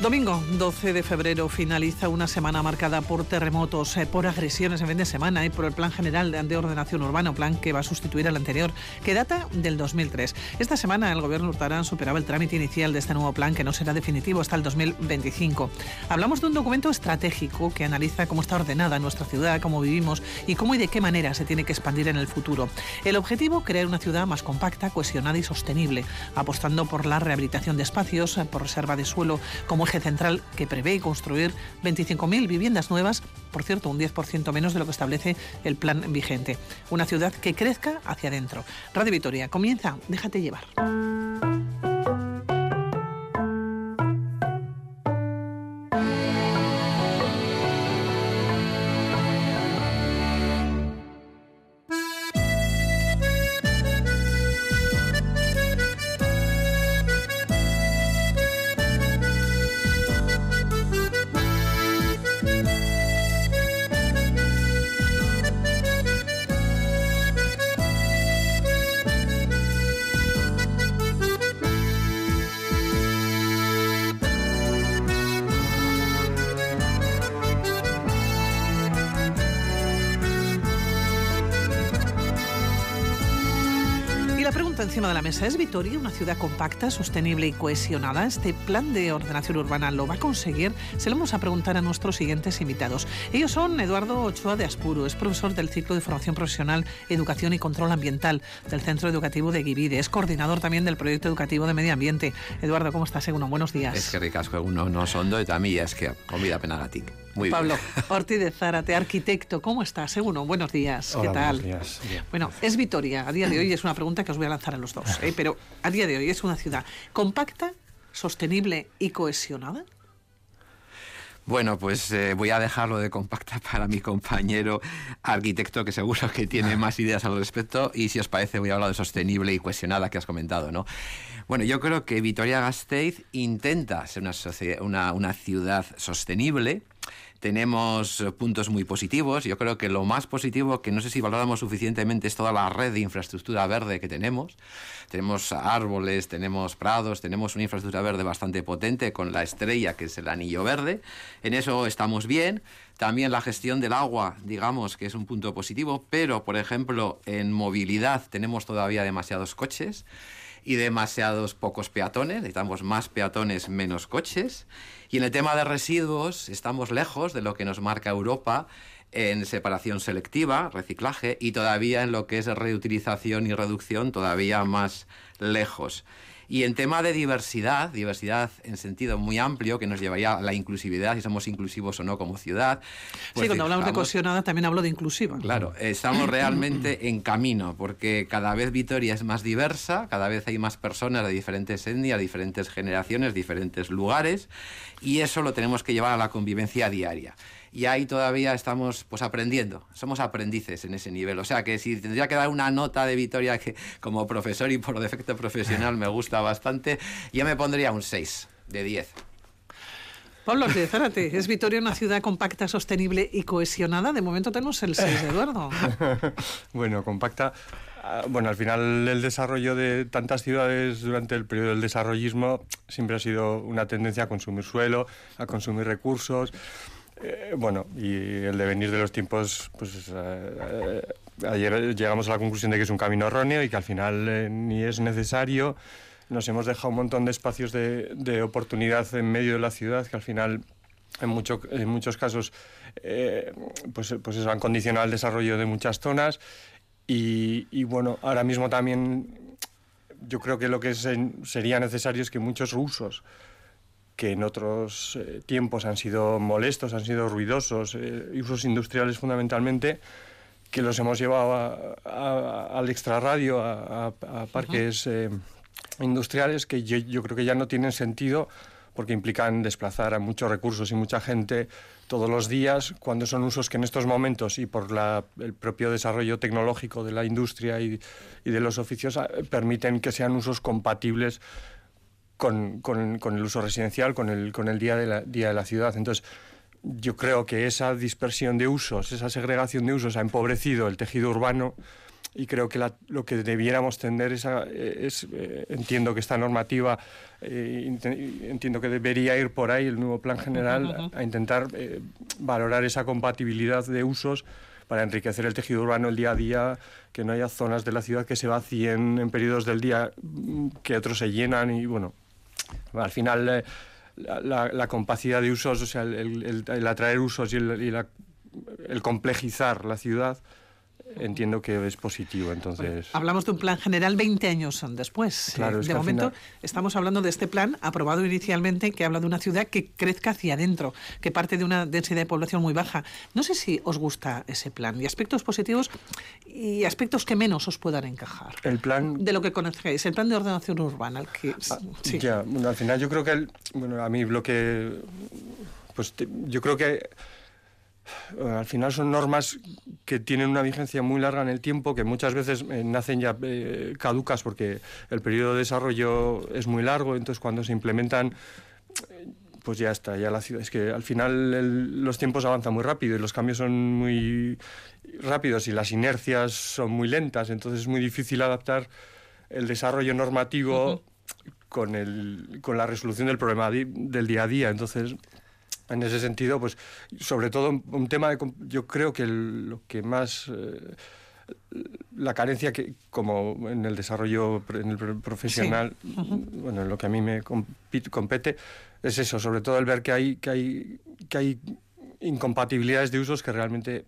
Domingo 12 de febrero finaliza una semana marcada por terremotos, eh, por agresiones en fin de semana y por el Plan General de Ordenación Urbana, plan que va a sustituir al anterior, que data del 2003. Esta semana el gobierno Urtarán superaba el trámite inicial de este nuevo plan, que no será definitivo hasta el 2025. Hablamos de un documento estratégico que analiza cómo está ordenada nuestra ciudad, cómo vivimos y cómo y de qué manera se tiene que expandir en el futuro. El objetivo, crear una ciudad más compacta, cohesionada y sostenible, apostando por la rehabilitación de espacios, por reserva de suelo como central que prevé construir 25.000 viviendas nuevas, por cierto, un 10% menos de lo que establece el plan vigente. Una ciudad que crezca hacia adentro. Radio Vitoria, comienza, déjate llevar. Encima de la mesa. ¿Es Vitoria una ciudad compacta, sostenible y cohesionada? ¿Este plan de ordenación urbana lo va a conseguir? Se lo vamos a preguntar a nuestros siguientes invitados. Ellos son Eduardo Ochoa de Aspuro, es profesor del ciclo de formación profesional, educación y control ambiental del Centro Educativo de Guivide. Es coordinador también del proyecto educativo de medio ambiente. Eduardo, ¿cómo estás? Según buenos días. Es que ricasco uno no son de también es que comida penagatic. Muy Pablo Ortiz de Zárate, arquitecto, ¿cómo estás? Según buenos días. ¿Qué tal? Buenos días. Bueno, es Vitoria a día de hoy, es una pregunta que os voy a lanzar a los dos, ¿eh? pero a día de hoy es una ciudad compacta, sostenible y cohesionada. Bueno, pues eh, voy a dejarlo de compacta para mi compañero arquitecto, que seguro que tiene más ideas al respecto. Y si os parece, voy a hablar de sostenible y cohesionada que has comentado, ¿no? Bueno, yo creo que Vitoria-Gasteiz intenta ser una, una ciudad sostenible, tenemos eh, puntos muy positivos. Yo creo que lo más positivo, que no sé si valoramos suficientemente, es toda la red de infraestructura verde que tenemos. Tenemos árboles, tenemos prados, tenemos una infraestructura verde bastante potente con la estrella, que es el anillo verde. En eso estamos bien. También la gestión del agua, digamos que es un punto positivo, pero por ejemplo en movilidad tenemos todavía demasiados coches y demasiados pocos peatones, necesitamos más peatones, menos coches. Y en el tema de residuos estamos lejos de lo que nos marca Europa en separación selectiva, reciclaje, y todavía en lo que es reutilización y reducción todavía más lejos. Y en tema de diversidad, diversidad en sentido muy amplio, que nos llevaría a la inclusividad, si somos inclusivos o no como ciudad. Pues sí, cuando hablamos de cohesionada también hablo de inclusiva. Claro, estamos realmente en camino, porque cada vez Vitoria es más diversa, cada vez hay más personas de diferentes etnias, diferentes generaciones, diferentes lugares, y eso lo tenemos que llevar a la convivencia diaria y ahí todavía estamos pues aprendiendo, somos aprendices en ese nivel. O sea que si tendría que dar una nota de Vitoria que como profesor y por defecto profesional me gusta bastante, yo me pondría un 6 de 10. Pablo Zárate, ¿es Vitoria una ciudad compacta, sostenible y cohesionada? De momento tenemos el 6 de Eduardo. bueno, compacta. Ah, bueno, al final el desarrollo de tantas ciudades durante el periodo del desarrollismo siempre ha sido una tendencia a consumir suelo, a consumir recursos. Eh, bueno, y el devenir de los tiempos, pues eh, eh, ayer llegamos a la conclusión de que es un camino erróneo y que al final ni es necesario. Nos hemos dejado un montón de espacios de, oportunidad en medio de la ciudad que al final en, mucho, en muchos casos pues, pues eso han condicionado el desarrollo de muchas zonas y, y bueno, ahora mismo también yo creo que lo que sería necesario es que muchos usos que en otros eh, tiempos han sido molestos, han sido ruidosos, eh, usos industriales fundamentalmente, que los hemos llevado al extrarradio, a, parques eh, industriales que yo, creo que ya no tienen sentido porque implican desplazar a muchos recursos y mucha gente todos los días, cuando son usos que en estos momentos y por el propio desarrollo tecnológico de la industria y, y de los oficios permiten que sean usos compatibles con, con, el uso residencial, con el, con el día, de la, día de la ciudad. Entonces, yo creo que esa dispersión de usos, esa segregación de usos ha empobrecido el tejido urbano y creo que lo que debiéramos tender es, es eh, entiendo que esta normativa, eh, entiendo que debería ir por ahí el nuevo plan general a, intentar eh, valorar esa compatibilidad de usos para enriquecer el tejido urbano el día a día, que no haya zonas de la ciudad que se vacíen en periodos del día mm, que otros se llenan y bueno, al final la, la, compacidad de usos, o sea, el, atraer usos y, el complejizar la ciudad entiendo que es positivo. Entonces... hablamos de un plan general 20 años después. Claro, de momento estamos hablando de este plan aprobado inicialmente que habla de una ciudad que crezca hacia adentro, que parte de una densidad de población muy baja. No sé si os gusta ese plan y aspectos positivos y aspectos que menos os puedan encajar. El plan... De lo que conocéis, el plan de ordenación urbana. que, ah, Ya, al final yo creo que, bueno, a mí lo que... Pues yo creo que al final son normas que tienen una vigencia muy larga en el tiempo, que muchas veces eh, nacen ya eh, caducas porque el periodo de desarrollo es muy largo, entonces cuando se implementan pues ya está, ya la ciudad. Es que al final los tiempos avanzan muy rápido y los cambios son muy rápidos y las inercias son muy lentas, entonces es muy difícil adaptar el desarrollo normativo con, el, con la resolución del problema del día a día. Entonces, en ese sentido, pues sobre todo un tema de... Yo creo que lo que más... Eh, la carencia que, como en el desarrollo en el profesional, bueno, en lo que a mí me compete, es eso, sobre todo el ver que hay, que hay, que hay incompatibilidades de usos que realmente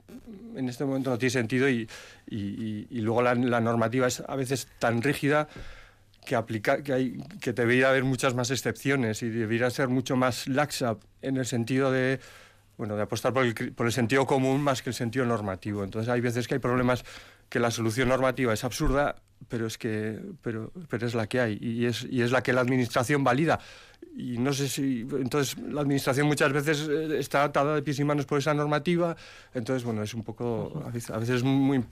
en este momento no tiene sentido y, y, luego la, la, normativa es a veces tan rígida que, aplica, que, hay, que debería haber muchas más excepciones y debería ser mucho más laxa en el sentido de, bueno, de apostar por el, por el sentido común más que el sentido normativo. Entonces hay veces que hay problemas que la solución normativa es absurda, pero es que pero, pero es la que hay y es, y es la que la administración valida y no sé si entonces la administración muchas veces eh, está atada de pies y manos por esa normativa entonces bueno es un poco a veces, es muy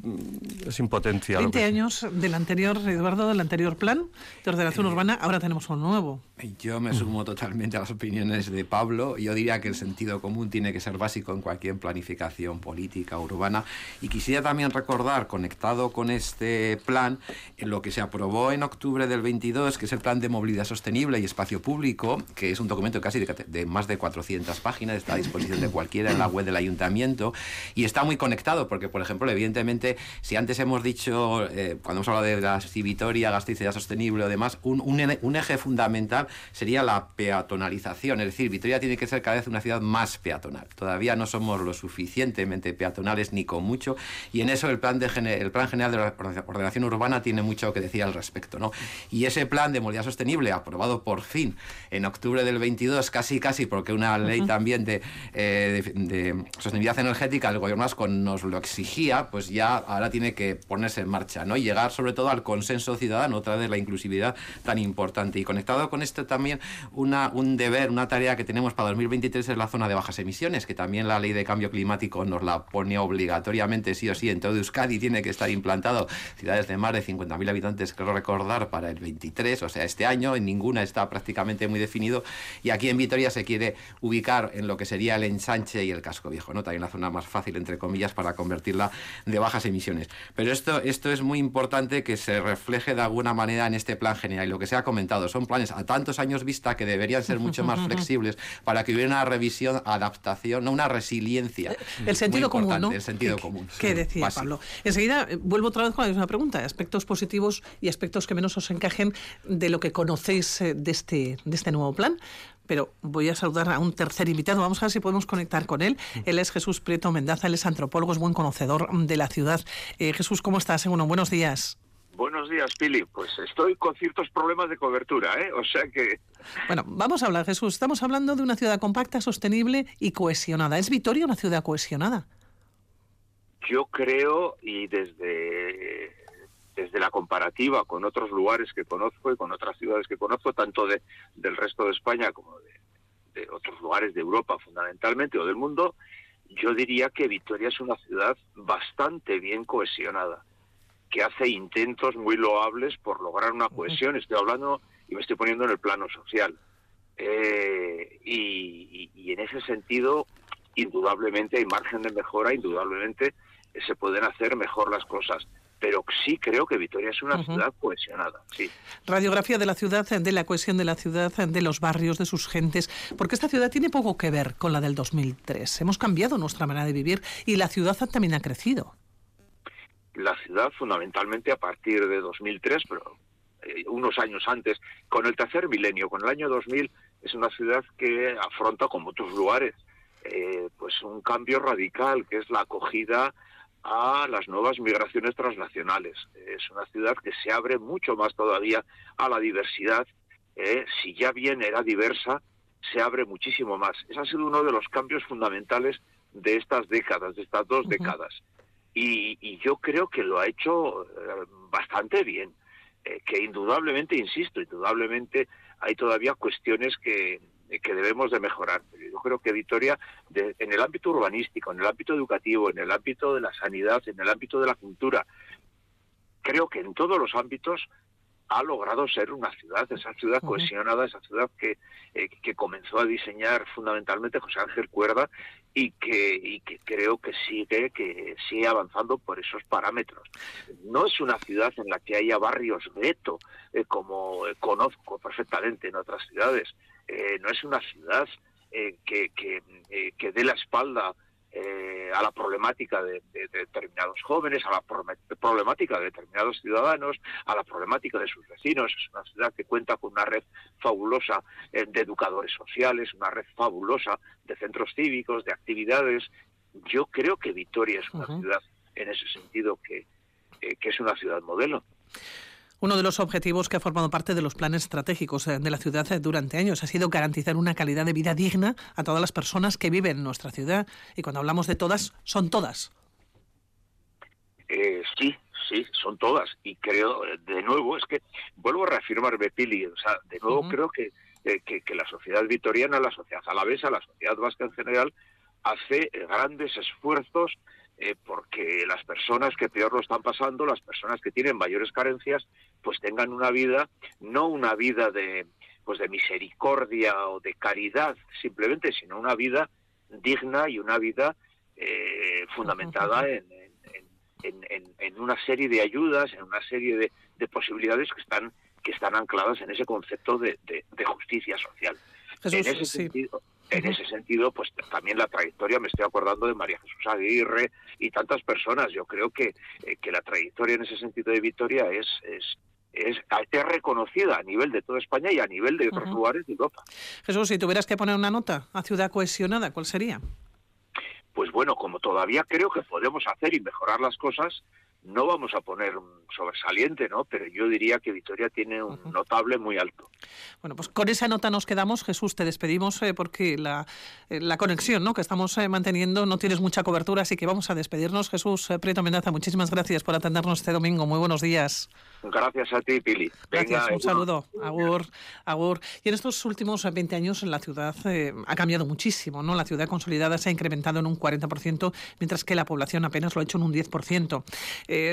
es impotencia 20 años del anterior Eduardo del anterior plan de ordenación eh, urbana ahora tenemos un nuevo. yo me sumo totalmente a las opiniones de Pablo. Yo diría que el sentido común tiene que ser básico en cualquier planificación política urbana. Y quisiera también recordar conectado con este plan en lo que se aprobó en octubre del 22 que es el plan de movilidad sostenible y espacio público que es un documento casi de, más de 400 páginas, está a disposición de cualquiera en la web del ayuntamiento y está muy conectado porque, por ejemplo, evidentemente, si antes hemos dicho, eh, cuando hemos hablado de la si Vitoria, Gasteiz sostenible o demás, un, un, eje fundamental sería la peatonalización, es decir, Vitoria tiene que ser cada vez una ciudad más peatonal. Todavía no somos lo suficientemente peatonales ni con mucho y en eso el plan, de, el plan general de la ordenación urbana tiene mucho que decir al respecto. ¿no? Y ese plan de movilidad sostenible aprobado por fin en octubre del 22, casi casi, porque una ley también de, eh, de, sostenibilidad energética, el gobierno vasco nos lo exigía, pues ya ahora tiene que ponerse en marcha, ¿no? Y llegar sobre todo al consenso ciudadano, otra vez la inclusividad tan importante. Y conectado con esto también una, un deber, una tarea que tenemos para 2023 es la zona de bajas emisiones, que también la ley de cambio climático nos la pone obligatoriamente, sí o sí, en todo Euskadi tiene que estar implantado ciudades de más de 50.000 habitantes, creo recordar, para el 23, o sea, este año, en ninguna está prácticamente muy definido. Y aquí en Vitoria se quiere ubicar en lo que sería el ensanche y el casco viejo, ¿no? También la zona más fácil, entre comillas, para convertirla de bajas emisiones. Pero esto, esto es muy importante que se refleje de alguna manera en este plan general. Y lo que se ha comentado, son planes a tantos años vista que deberían ser mucho más flexibles para que hubiera una revisión, adaptación, no una resiliencia. El sentido común, ¿no? El sentido común. ¿Qué decía Pablo? Enseguida eh, vuelvo otra vez con la misma pregunta. Aspectos positivos y aspectos que menos os encajen de lo que conocéis eh, de este, de este nuevo plan pero voy a saludar a un tercer invitado. Vamos a ver si podemos conectar con él. Él es Jesús Prieto Mendaza, él es antropólogo, es buen conocedor de la ciudad. Eh, Jesús, ¿cómo estás? Bueno, buenos días. Buenos días, Pili. Pues estoy con ciertos problemas de cobertura, ¿eh? O sea que... Bueno, vamos a hablar, Jesús. Estamos hablando de una ciudad compacta, sostenible y cohesionada. ¿Es Vitoria una ciudad cohesionada? Yo creo, y desde desde la comparativa con otros lugares que conozco y con otras ciudades que conozco, tanto de, del resto de España como de, otros lugares de Europa fundamentalmente o del mundo, yo diría que Vitoria es una ciudad bastante bien cohesionada, que hace intentos muy loables por lograr una cohesión. Estoy hablando y me estoy poniendo en el plano social. Eh, y, y, en ese sentido, indudablemente hay margen de mejora, indudablemente se pueden hacer mejor las cosas pero sí creo que Vitoria es una ciudad cohesionada. Sí. Radiografía de la ciudad, de la cohesión de la ciudad, de los barrios, de sus gentes, porque esta ciudad tiene poco que ver con la del 2003. Hemos cambiado nuestra manera de vivir y la ciudad también ha crecido. La ciudad fundamentalmente a partir de 2003, pero eh, unos años antes, con el tercer milenio, con el año 2000, es una ciudad que afronta, como otros lugares, eh, pues un cambio radical, que es la acogida a las nuevas migraciones transnacionales. Es una ciudad que se abre mucho más todavía a la diversidad. Eh, si ya bien era diversa, se abre muchísimo más. Ese ha sido uno de los cambios fundamentales de estas décadas, de estas dos décadas. Y, yo creo que lo ha hecho eh, bastante bien. Eh, que indudablemente, insisto, indudablemente hay todavía cuestiones que, que debemos de mejorar. Yo creo que Vitoria, en el ámbito urbanístico, en el ámbito educativo, en el ámbito de la sanidad, en el ámbito de la cultura, creo que en todos los ámbitos ha logrado ser una ciudad, esa ciudad cohesionada, esa ciudad que, eh, que comenzó a diseñar fundamentalmente José Ángel Cuerda y que, y que creo que sigue, que sigue avanzando por esos parámetros. No es una ciudad en la que haya barrios gueto, eh, como conozco perfectamente en otras ciudades. Eh, no es una ciudad eh, que, eh, que, dé la espalda a la problemática de, determinados jóvenes, a la problemática de determinados ciudadanos, a la problemática de sus vecinos. Es una ciudad que cuenta con una red fabulosa de educadores sociales, una red fabulosa de centros cívicos, de actividades. Yo creo que Vitoria es una ciudad, en ese sentido, que, que es una ciudad modelo. Uno de los objetivos que ha formado parte de los planes estratégicos eh, de la ciudad eh, durante años ha sido garantizar una calidad de vida digna a todas las personas que viven en nuestra ciudad. Y cuando hablamos de todas, son todas. Eh, sí, sí, son todas. Y creo, de nuevo, es que vuelvo a reafirmar Bepili, o sea, de nuevo creo que, que, la sociedad vitoriana, la sociedad alavesa, la sociedad vasca en general, hace grandes esfuerzos eh, porque las personas que peor lo están pasando, las personas que tienen mayores carencias, pues tengan una vida, no una vida de, pues de misericordia o de caridad simplemente, sino una vida digna y una vida eh, fundamentada en, en, una serie de ayudas, en una serie de, posibilidades que están que están ancladas en ese concepto de, justicia social. en ese sentido, en ese sentido, pues también la trayectoria, me estoy acordando de María Jesús Aguirre y tantas personas. Yo creo que, eh, que la trayectoria en ese sentido de Vitoria es, es, es, reconocida a nivel de toda España y a nivel de otros lugares de Europa. Jesús, si tuvieras que poner una nota a ciudad cohesionada, ¿cuál sería? Pues bueno, como todavía creo que podemos hacer y mejorar las cosas, no vamos a poner un sobresaliente, ¿no? Pero yo diría que Vitoria tiene un notable muy alto. Bueno, pues con esa nota nos quedamos. Jesús, te despedimos eh, porque la, eh, la, conexión ¿no? que estamos eh, manteniendo no tienes mucha cobertura, así que vamos a despedirnos. Jesús Prieto Mendaza, muchísimas gracias por atendernos este domingo. Muy buenos días. Gracias a ti, Pili. Gracias, un saludo. Agur, agur. Y en estos últimos 20 años la ciudad ha cambiado muchísimo, ¿no? La ciudad consolidada se ha incrementado en un 40%, mientras que la población apenas lo ha hecho en un 10%.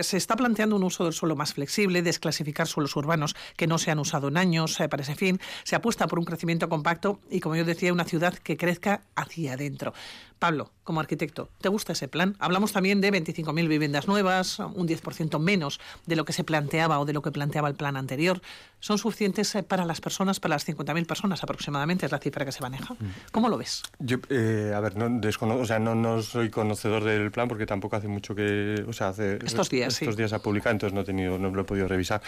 Se está planteando un uso del suelo más flexible, desclasificar suelos urbanos que no se han usado en años para ese fin. Se apuesta por un crecimiento compacto y, como yo decía, una ciudad que crezca hacia adentro. Pablo, como arquitecto, ¿te gusta ese plan? Hablamos también de 25.000 viviendas nuevas, un 10% menos de lo que se planteaba o de lo que planteaba el plan anterior. ¿Son suficientes eh, para las personas, para las 50.000 personas aproximadamente? Es la cifra que se maneja. Mm. ¿Cómo lo ves? Yo, eh, a ver, no, o sea, no, no, soy conocedor del plan porque tampoco hace mucho que... O sea, hace... Estos días, Estos días ha publicado, entonces no, he tenido, no lo he podido revisar.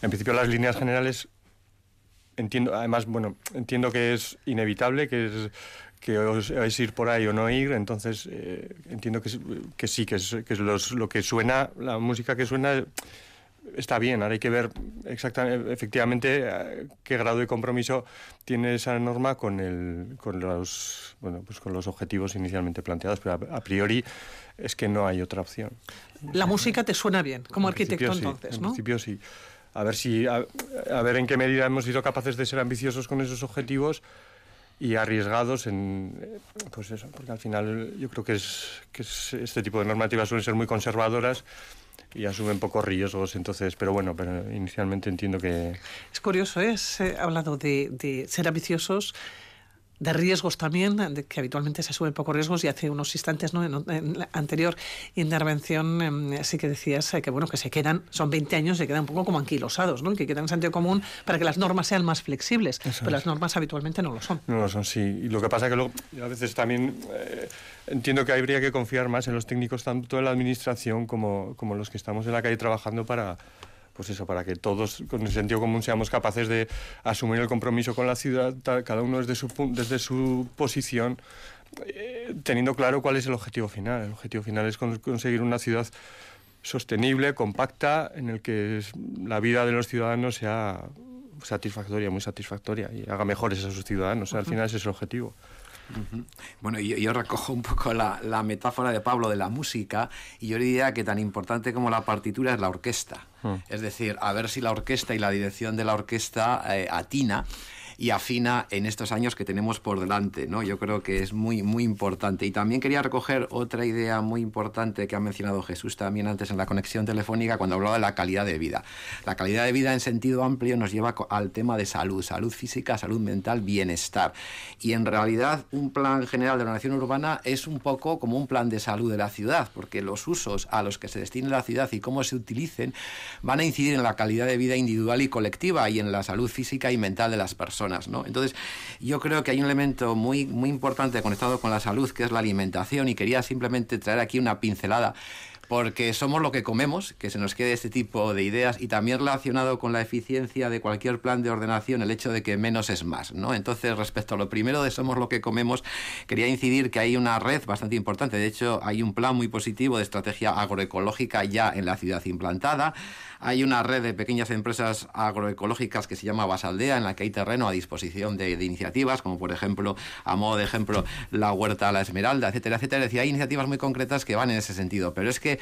En principio, las líneas generales entiendo, además, bueno, entiendo que es inevitable, que es que os, vais ir por ahí o no ir, entonces eh, entiendo que, que, sí, que es, que es lo que suena, la música que suena está bien, ahora hay que ver exactamente, efectivamente, eh, qué grado de compromiso tiene esa norma con, el, con, los, bueno, pues con los objetivos inicialmente planteados, pero a, priori es que no hay otra opción. La música te suena bien, como arquitecto entonces, ¿no? En principio sí. A ver, si, a ver en qué medida hemos sido capaces de ser ambiciosos con esos objetivos y arriesgados en pues eso porque al final yo creo que es que este tipo de normativas suelen ser muy conservadoras y asumen pocos riesgos entonces pero bueno pero inicialmente entiendo que es curioso ¿eh? has hablado de, de ser ambiciosos de riesgos también, de que habitualmente se suben pocos riesgos y hace unos instantes, ¿no? en, la anterior intervención em, sí que decías eh, que bueno que se quedan, son 20 años, se quedan un poco como anquilosados, ¿no? que quedan en sentido común para que las normas sean más flexibles, pero las normas habitualmente no lo son. No lo son, sí. Y lo que pasa que luego, a veces también eh, entiendo que habría que confiar más en los técnicos tanto en la administración como, como los que estamos en la calle trabajando para pues eso, para que todos con el sentido común seamos capaces de asumir el compromiso con la ciudad, cada uno desde su, desde su posición, eh, teniendo claro cuál es el objetivo final. El objetivo final es conseguir una ciudad sostenible, compacta, en el que la vida de los ciudadanos sea satisfactoria, muy satisfactoria, y haga mejores a sus ciudadanos. Al final ese es el objetivo. Bueno, yo, yo, recojo un poco la, metáfora de Pablo de la música y yo diría que tan importante como la partitura es la orquesta. Hmm. Es decir, a ver si la orquesta y la dirección de la orquesta eh, atina y afina en estos años que tenemos por delante, ¿no? Yo creo que es muy, muy importante. Y también quería recoger otra idea muy importante que ha mencionado Jesús también antes en la conexión telefónica cuando hablaba de la calidad de vida. La calidad de vida en sentido amplio nos lleva al tema de salud, salud física, salud mental, bienestar. Y en realidad un plan general de la nación urbana es un poco como un plan de salud de la ciudad, porque los usos a los que se destine la ciudad y cómo se utilicen van a incidir en la calidad de vida individual y colectiva y en la salud física y mental de las personas. Entonces, yo creo que hay un elemento muy, muy importante conectado con la salud, que es la alimentación, y quería simplemente traer aquí una pincelada porque somos lo que comemos, que se nos quede este tipo de ideas y también relacionado con la eficiencia de cualquier plan de ordenación, el hecho de que menos es más, ¿no? Entonces, respecto a lo primero de somos lo que comemos, quería incidir que hay una red bastante importante, de hecho, hay un plan muy positivo de estrategia agroecológica ya en la ciudad implantada. Hay una red de pequeñas empresas agroecológicas que se llama Basaldea, en la que hay terreno a disposición de, iniciativas, como por ejemplo, a modo de ejemplo, la Huerta a la Esmeralda, etcétera, etcétera. Es decir, hay iniciativas muy concretas que van en ese sentido, pero es que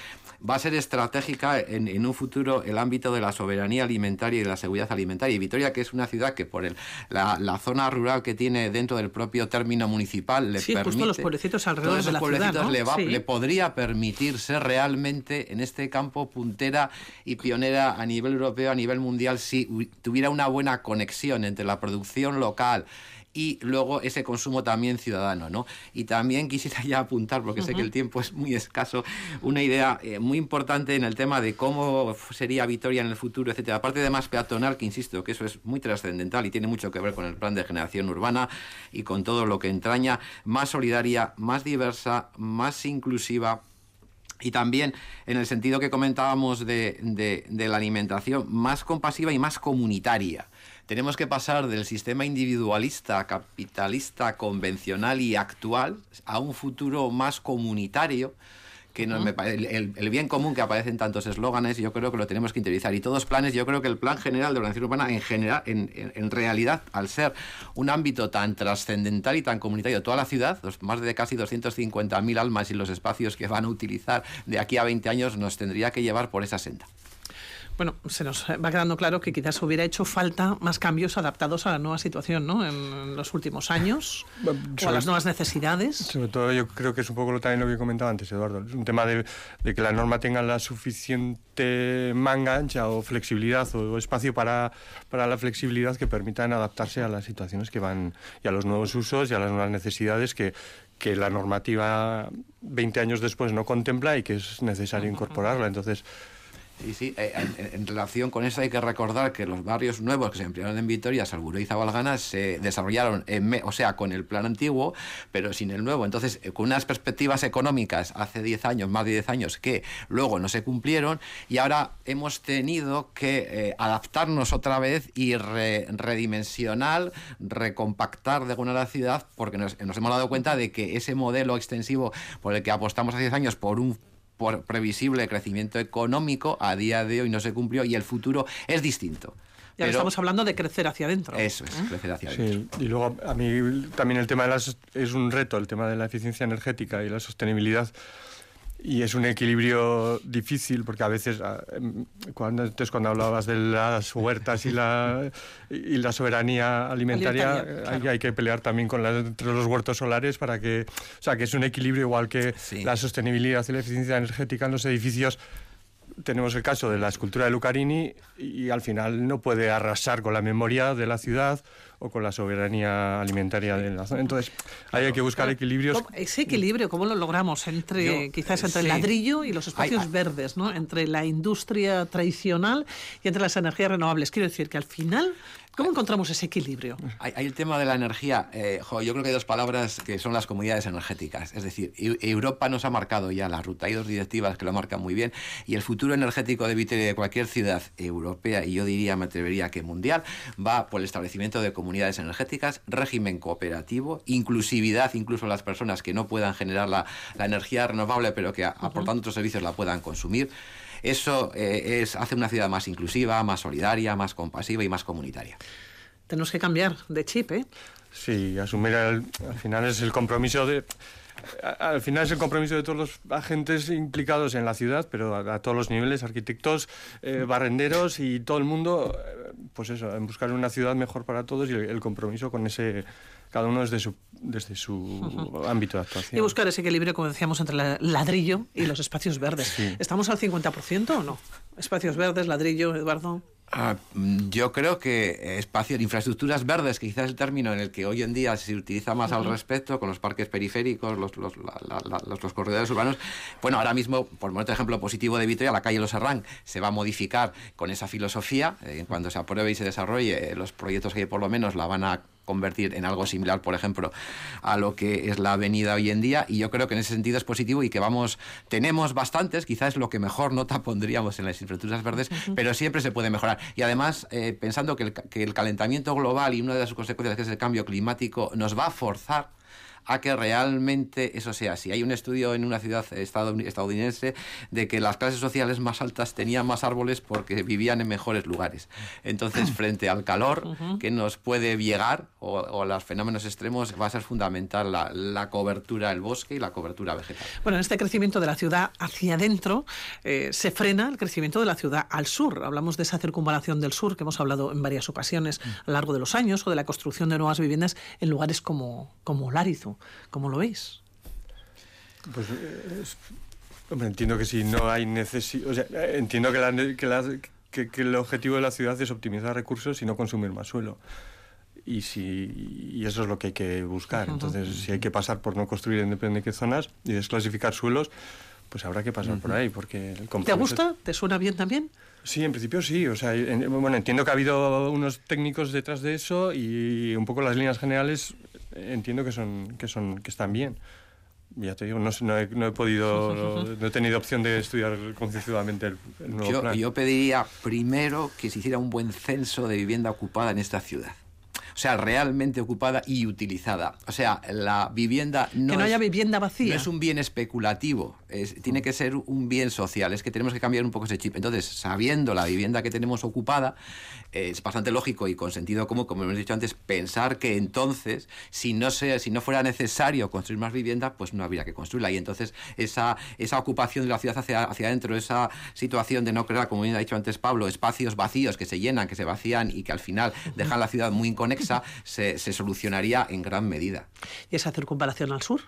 va a ser estratégica en, un futuro el ámbito de la soberanía alimentaria y de la seguridad alimentaria. Y Vitoria, que es una ciudad que por el, la, zona rural que tiene dentro del propio término municipal le sí, permite... los pueblecitos alrededor de la ciudad, le, le podría permitir ser realmente en este campo puntera y pionera a nivel europeo, a nivel mundial, si tuviera una buena conexión entre la producción local y luego ese consumo también ciudadano, ¿no? Y también quisiera ya apuntar, porque sé que el tiempo es muy escaso, una idea eh, muy importante en el tema de cómo sería Vitoria en el futuro, etcétera. Aparte de más peatonal, que insisto, que eso es muy trascendental y tiene mucho que ver con el plan de generación urbana y con todo lo que entraña, más solidaria, más diversa, más inclusiva, y también en el sentido que comentábamos de, de, la alimentación, más compasiva y más comunitaria. Tenemos que pasar del sistema individualista, capitalista, convencional y actual a un futuro más comunitario, que el, bien común que aparece en tantos eslóganes, yo creo que lo tenemos que interiorizar. Y todos planes, yo creo que el plan general de organización urbana, en, general, en, realidad, al ser un ámbito tan trascendental y tan comunitario, toda la ciudad, los más de casi 250.000 almas y los espacios que van a utilizar de aquí a 20 años, nos tendría que llevar por esa senda. Bueno, se nos va quedando claro que quizás hubiera hecho falta más cambios adaptados a la nueva situación, ¿no? En los últimos años o a las nuevas necesidades. Sobre todo, yo creo que es un poco lo, también lo que comentaba antes, Eduardo. Es un tema de, que la norma tenga la suficiente manga ancha o flexibilidad o, espacio para, para la flexibilidad que permitan adaptarse a las situaciones que van y a los nuevos usos y a las nuevas necesidades que, que la normativa 20 años después no contempla y que es necesario incorporarla. Entonces, Sí, sí. Eh, en, relación con eso hay que recordar que los barrios nuevos que se emplearon en Vitoria, Salburó y Zabalgana, se desarrollaron, en, o sea, con el plan antiguo, pero sin el nuevo. Entonces, eh, con unas perspectivas económicas hace 10 años, más de 10 años, que luego no se cumplieron y ahora hemos tenido que eh, adaptarnos otra vez y redimensionar, recompactar de alguna la ciudad, porque nos, nos hemos dado cuenta de que ese modelo extensivo por el que apostamos hace 10 años por un por previsible crecimiento económico a día de hoy no se cumplió y el futuro es distinto. Ya estamos hablando de crecer hacia adentro. Eso es, ¿Eh? crecer hacia adentro. Sí, y luego a mí también el tema de las es un reto, el tema de la eficiencia energética y la sostenibilidad y es un equilibrio difícil porque a veces, ah, em, cuando, antes cuando hablabas de las huertas y la, y la soberanía alimentaria, hay, que pelear también con entre los huertos solares para que, o sea, que es un equilibrio igual que la sostenibilidad y la eficiencia energética en los edificios. Tenemos el caso de la escultura de Lucarini y, al final no puede arrasar con la memoria de la ciudad o con la soberanía alimentaria de la zona. Entonces, hay que buscar equilibrios. Ese equilibrio, ¿cómo lo logramos? Entre, quizás entre el ladrillo y los espacios verdes, ¿no? Entre la industria tradicional y entre las energías renovables. Quiero decir que al final ¿Cómo encontramos ese equilibrio? Hay, el tema de la energía. Eh, yo creo que hay dos palabras que son las comunidades energéticas. Es decir, Europa nos ha marcado ya la ruta. Hay dos directivas que lo marcan muy bien. Y el futuro energético de de cualquier ciudad europea, y yo diría, me atrevería que mundial, va por el establecimiento de comunidades energéticas, régimen cooperativo, inclusividad, incluso las personas que no puedan generar la, energía renovable, pero que aportando otros servicios la puedan consumir. Eso eh, es, hace una ciudad más inclusiva, más solidaria, más compasiva y más comunitaria. Tenemos que cambiar de chip, ¿eh? Sí, asumir al final es el compromiso de al final es el compromiso de todos los agentes implicados en la ciudad, pero a, todos los niveles, arquitectos, eh, barrenderos y todo el mundo, eh, pues eso, en buscar una ciudad mejor para todos y el compromiso con ese cada uno desde su, desde su ámbito de actuación. Y buscar ese equilibrio, como decíamos, entre el ladrillo y los espacios verdes. ¿Estamos al 50% o no? Espacios verdes, ladrillo, Eduardo. Ah, yo creo que espacios, infraestructuras verdes, que quizás es el término en el que hoy en día se utiliza más al respecto, con los parques periféricos, los, los, los, corredores urbanos. Bueno, ahora mismo, por poner otro ejemplo positivo de Vitoria, la calle Los Herrán se va a modificar con esa filosofía. Eh, cuando se apruebe y se desarrolle, los proyectos que por lo menos la van a convertir en algo similar, por ejemplo, a lo que es la avenida hoy en día. Y yo creo que en ese sentido es positivo y que vamos, tenemos bastantes, quizás lo que mejor nota pondríamos en las infraestructuras verdes, pero siempre se puede mejorar. Y además, eh, pensando que el, que el calentamiento global y una de sus consecuencias, que es el cambio climático, nos va a forzar a que realmente eso sea así. Hay un estudio en una ciudad estadounidense de que las clases sociales más altas tenían más árboles porque vivían en mejores lugares. Entonces, frente al calor que nos puede llegar o, a los fenómenos extremos, va a ser fundamental la, cobertura del bosque y la cobertura vegetal. Bueno, en este crecimiento de la ciudad hacia adentro eh, se frena el crecimiento de la ciudad al sur. Hablamos de esa circunvalación del sur que hemos hablado en varias ocasiones a lo largo de los años o de la construcción de nuevas viviendas en lugares como, como Lárizo. ¿Cómo lo veis? Pues entiendo que si no hay necesidad, o sea, entiendo que, el objetivo de la ciudad es optimizar recursos y no consumir más suelo. Y, si, y eso es lo que hay que buscar. Entonces, si hay que pasar por no construir en depende de qué zonas y desclasificar suelos, pues habrá que pasar por ahí. Porque ¿Te gusta? ¿Te suena bien también? Sí, en principio sí. O sea, bueno, entiendo que ha habido unos técnicos detrás de eso y un poco las líneas generales entiendo que son que son que están bien. Ya te digo, no, no, he, no he, podido, no, he tenido opción de estudiar concienzudamente el, nuevo yo, plan. Yo pediría primero que se hiciera un buen censo de vivienda ocupada en esta ciudad o sea, realmente ocupada y utilizada. O sea, la vivienda no que no haya es, vivienda vacía. No es un bien especulativo, tiene que ser un bien social. Es que tenemos que cambiar un poco ese chip. Entonces, sabiendo la vivienda que tenemos ocupada, es bastante lógico y con sentido común, como hemos dicho antes, pensar que entonces, si no, sea, si no fuera necesario construir más vivienda, pues no habría que construirla. Y entonces, esa, esa ocupación de la ciudad hacia, hacia adentro, esa situación de no crear, como bien ha dicho antes Pablo, espacios vacíos que se llenan, que se vacían y que al final dejan la ciudad muy inconexa, se, se solucionaría en gran medida. ¿Y esa circunvalación al sur?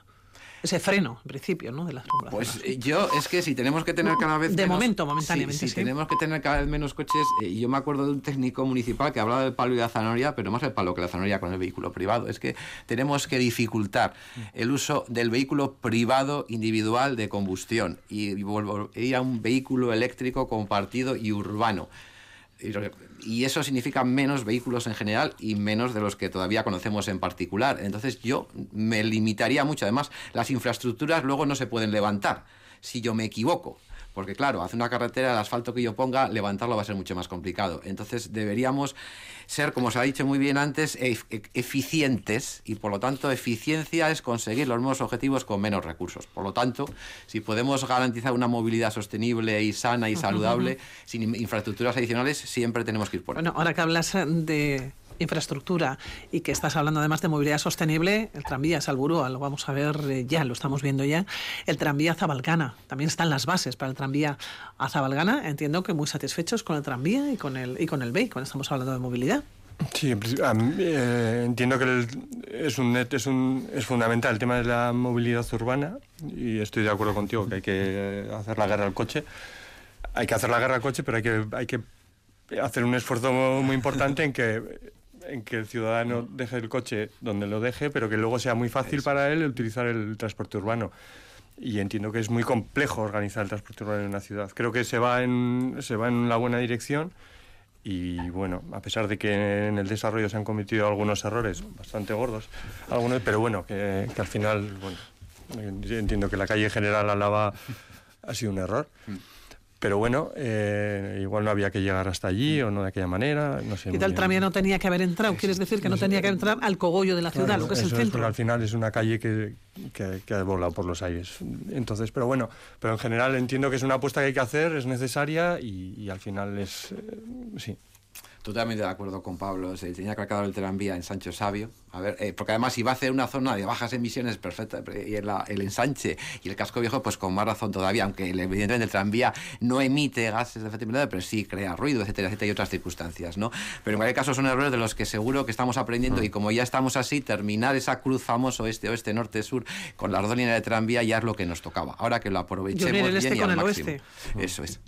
ese freno, en principio, ¿no? De la pues eh, yo, es que si tenemos que tener cada vez De momento, momentáneamente. Si, tenemos que tener cada vez menos coches, eh, yo me acuerdo de un técnico municipal que hablaba del palo y la zanahoria, pero más el palo que la zanahoria con el vehículo privado. Es que tenemos que dificultar el uso del vehículo privado individual de combustión y, y ir a un vehículo eléctrico compartido y urbano. Y eso significa menos vehículos en general y menos de los que todavía conocemos en particular. Entonces yo me limitaría mucho. Además, las infraestructuras luego no se pueden levantar si yo me equivoco. Porque claro, hace una carretera, el asfalto que yo ponga, levantarlo va a ser mucho más complicado. Entonces deberíamos ser, como se ha dicho muy bien antes, e-, eficientes y por lo tanto eficiencia es conseguir los mismos objetivos con menos recursos. Por lo tanto, si podemos garantizar una movilidad sostenible y sana y saludable, sin infraestructuras adicionales, siempre tenemos que ir por ahí. Bueno, ahora que hablas de infraestructura y que estás hablando además de movilidad sostenible, el tranvía Salburúa, lo vamos a ver eh, ya, lo estamos viendo ya, el tranvía Zabalgana, también están las bases para el tranvía a Zabalgana, entiendo que muy satisfechos con el tranvía y con el, y con el BEI, cuando estamos hablando de movilidad. Sí, eh, entiendo que es, un, es, un, es fundamental el tema de la movilidad urbana y estoy de acuerdo contigo que hay que hacer la guerra al coche. Hay que hacer la guerra al coche, pero hay que, hay que hacer un esfuerzo muy importante en que en que el ciudadano deje el coche donde lo deje, pero que luego sea muy fácil para él utilizar el transporte urbano. Y entiendo que es muy complejo organizar el transporte urbano en una ciudad. Creo que se va en, se va en la buena dirección y bueno, a pesar de que en el desarrollo se han cometido algunos errores bastante gordos, algunos, pero bueno, que, que al final, bueno, entiendo que la calle general Alaba ha sido un error. Pero bueno, eh, igual no había que llegar hasta allí o no de aquella manera. No sé ¿Qué tal tranvía no tenía que haber entrado? ¿Quieres decir que no, tenía que entrar al cogollo de la ciudad, lo que es el centro? al final es una calle que, que, ha volado por los aires. Entonces, pero bueno, pero en general entiendo que es una apuesta que hay que hacer, es necesaria y, y al final es. Eh, sí. Totalmente de acuerdo con Pablo. Se tenía que haber el tranvía en Sancho Sabio. A ver, eh, porque además iba a hacer una zona de bajas emisiones perfecta y el, el, ensanche y el casco viejo, pues con más razón todavía, aunque evidentemente el tranvía no emite gases de efecto invernadero, pero sí crea ruido, etcétera, etcétera, y otras circunstancias, ¿no? Pero en cualquier caso son errores de los que seguro que estamos aprendiendo y como ya estamos así, terminar esa cruz famoso este, oeste, norte, sur con las dos líneas de tranvía ya es lo que nos tocaba. Ahora que lo aprovechemos el este bien con el Oeste. Eso es.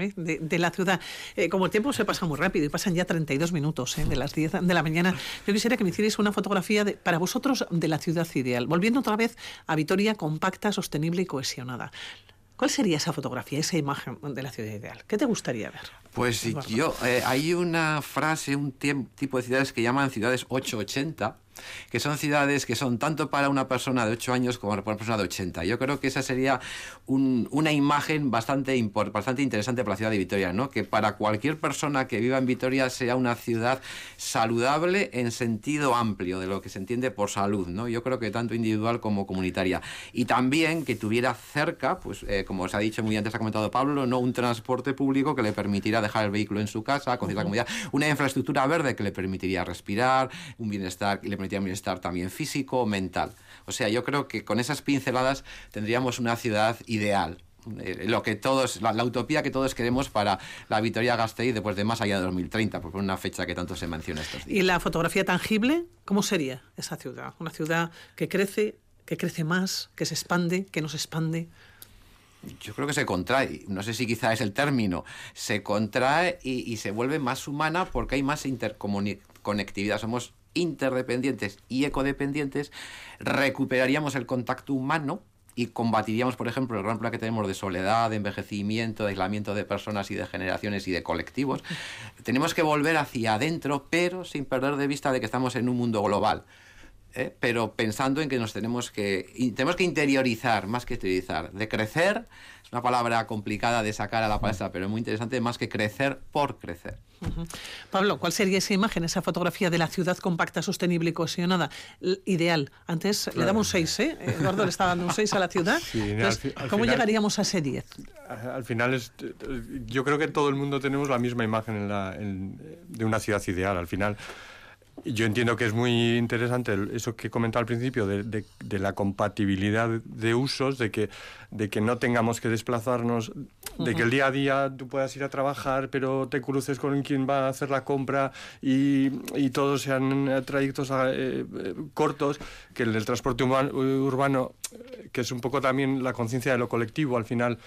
¿Eh? de, la ciudad. Eh, como el tiempo se pasa muy rápido y pasan ya 32 minutos ¿eh? de las 10 de la mañana, yo quisiera que me hicierais una fotografía de, para vosotros de la ciudad ideal. Volviendo otra vez a Vitoria compacta, sostenible y cohesionada. ¿Cuál sería esa fotografía, esa imagen de la ciudad ideal? ¿Qué te gustaría ver? Pues yo, hay una frase, un tipo de ciudades que llaman ciudades 880 que son ciudades que son tanto para una persona de 8 años como para una persona de 80. Yo creo que esa sería una imagen bastante, bastante interesante para la ciudad de Vitoria, ¿no? que para cualquier persona que viva en Vitoria sea una ciudad saludable en sentido amplio de lo que se entiende por salud. ¿no? Yo creo que tanto individual como comunitaria. Y también que tuviera cerca, pues eh, como os ha dicho muy antes, ha comentado Pablo, ¿no? un transporte público que le permitiría dejar el vehículo en su casa, con cierta comodidad, una infraestructura verde que le permitiría respirar, un bienestar que le permitiría un bienestar también físico, mental. O sea, yo creo que con esas pinceladas tendríamos una ciudad ideal, eh, lo que todos, la, utopía que todos queremos para la Vitoria Gasteiz después de más allá de 2030, por una fecha que tanto se menciona estos días. ¿Y la fotografía tangible? ¿Cómo sería esa ciudad? Una ciudad que crece, que crece más, que se expande, que no se expande. Yo creo que se contrae, no sé si quizá es el término, se contrae y, y se vuelve más humana porque hay más interconectividad, somos interdependientes y ecodependientes, recuperaríamos el contacto humano y combatiríamos, por ejemplo, el gran problema que tenemos de soledad, de envejecimiento, de aislamiento de personas y de generaciones y de colectivos. Tenemos que volver hacia adentro, pero sin perder de vista de que estamos en un mundo global. ¿Eh? Pero pensando en que nos tenemos que, tenemos que interiorizar, más que exteriorizar, de crecer, es una palabra complicada de sacar a la palestra, pero muy interesante, más que crecer por crecer. Pablo, ¿cuál sería esa imagen, esa fotografía de la ciudad compacta, sostenible y cohesionada? Ideal. Antes le damos un 6, ¿eh? Eduardo le está dando un 6 a la ciudad. ¿Cómo llegaríamos a ese 10? Al final, es, yo creo que todo el mundo tenemos la misma imagen de una ciudad ideal. Al final, yo entiendo que es muy interesante eso que comentaba al principio de, de, la compatibilidad de usos, de que, de que no tengamos que desplazarnos, de que el día a día tú puedas ir a trabajar, pero te cruces con quien va a hacer la compra y, y todos sean trayectos eh, eh, cortos, que el, el transporte urbano, que es un poco también la conciencia de lo colectivo, al final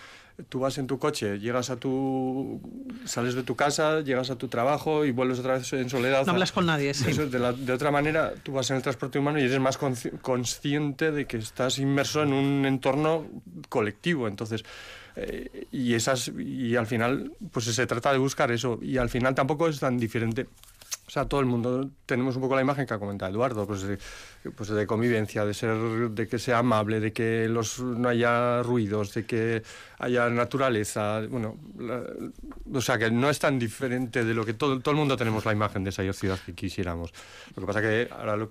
tú vas en tu coche, llegas a tu, sales de tu casa, llegas a tu trabajo y vuelves otra vez en soledad. No hablas con nadie, sí. de, otra manera, tú vas en el transporte humano y eres más consciente de que estás inmerso en un entorno colectivo. Entonces, eh, y esas y al final, pues se trata de buscar eso. Y al final tampoco es tan diferente o sea, todo el mundo tenemos un poco la imagen que ha comentado Eduardo, pues de, pues de convivencia, de ser, de que sea amable, de que los, no haya ruidos, de que haya naturaleza, bueno, o sea, que no es tan diferente de lo que todo, todo el mundo tenemos la imagen de esa ciudad que quisiéramos. Lo que pasa que ahora,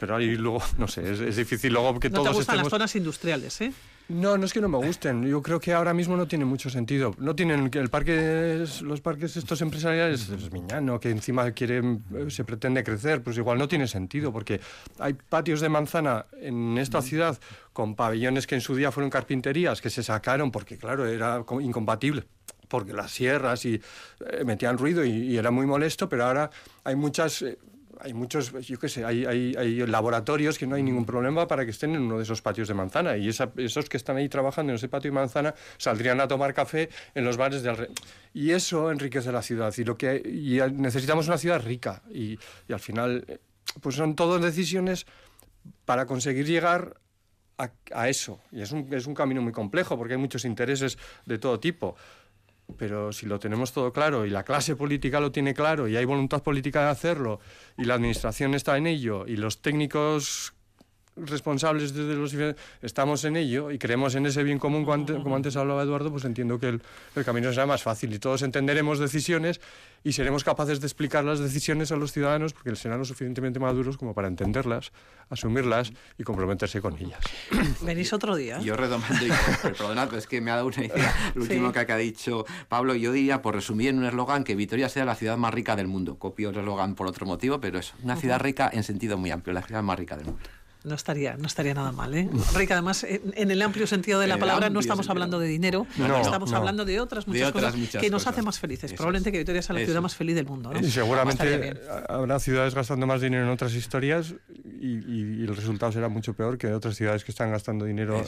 pero ahí luego, no sé, es, difícil luego que no todos te gustan las zonas industriales, ¿eh? No, no es que no me gusten. Yo creo que ahora mismo no tiene mucho sentido. No tienen el parque, los parques estos empresariales, es Miñano, que encima quiere, se pretende crecer, pues igual no tiene sentido, porque hay patios de manzana en esta ciudad con pabellones que en su día fueron carpinterías, que se sacaron porque, claro, era incompatible porque las sierras y eh, metían ruido y, era muy molesto, pero ahora hay muchas eh, hay muchos, yo qué sé, hay, hay, hay, laboratorios que no hay ningún problema para que estén en uno de esos patios de manzana. Y esos que están ahí trabajando en ese patio de manzana saldrían a tomar café en los bares de alrededor. Y eso enriquece la ciudad. Y, lo que, y necesitamos una ciudad rica. Y, y al final, pues son todas decisiones para conseguir llegar a, a eso. Y es un, es un camino muy complejo porque hay muchos intereses de todo tipo pero si lo tenemos todo claro y la clase política lo tiene claro y hay voluntad política de hacerlo y la administración está en ello y los técnicos responsables desde los estamos en ello y creemos en ese bien común como antes, como antes hablaba Eduardo pues entiendo que el, el, camino será más fácil y todos entenderemos decisiones y seremos capaces de explicar las decisiones a los ciudadanos porque serán lo suficientemente maduros como para entenderlas asumirlas y comprometerse con ellas. Venís otro día. Yo retomando y perdonad es que me ha dado una idea lo último que ha dicho Pablo. Yo diría por resumir en un eslogan que Vitoria sea la ciudad más rica del mundo. Copio el eslogan por otro motivo pero es una ciudad rica en sentido muy amplio la ciudad más rica del mundo no estaría, no estaría nada mal, ¿eh? Rica, además, en el amplio sentido de la palabra, no estamos hablando de dinero, no, estamos hablando de otras muchas cosas que nos hacen más felices. Probablemente que Vitoria sea la ciudad más feliz del mundo. ¿no? Y seguramente habrá ciudades gastando más dinero en otras historias y, el resultado será mucho peor que otras ciudades que están gastando dinero.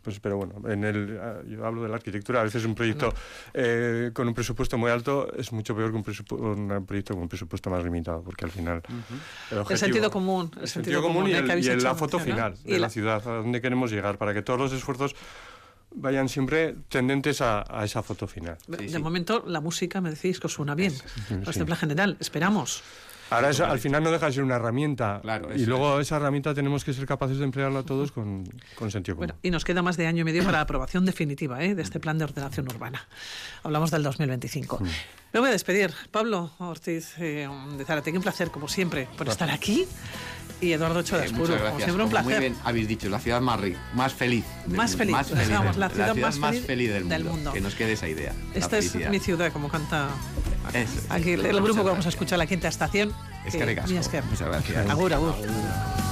Pues, pero bueno, en el, ah, yo hablo de la arquitectura. A veces un proyecto eh, con un presupuesto muy alto es mucho peor que un, proyecto con un presupuesto más limitado, porque al final. el, sentido común. El, sentido, común, y, la foto final de la, ciudad, a dónde queremos llegar, para que todos los esfuerzos vayan siempre tendentes a, esa foto final. De, momento, la música me decís que os suena bien. Sí, plan general, esperamos. Ahora al final no deja de ser una herramienta. y luego esa herramienta tenemos que ser capaces de emplearla todos con, con sentido común. Bueno, y nos queda más de año y medio para la aprobación definitiva ¿eh? de este plan de ordenación urbana. Hablamos del 2025. Mm. Me voy a despedir. Pablo Ortiz eh, de Zárate, un placer, como siempre, por estar aquí. Y Eduardo Ochoa de eh, Como siempre, un placer. Muy bien, habéis dicho, la ciudad más, más feliz. Más feliz. Más feliz, la ciudad, más, feliz, del, mundo. Que nos quede esa idea. Esta es mi ciudad, como canta aquí, el grupo que vamos a escuchar, la quinta estación. Es que, que Muchas gracias. Agur, agur.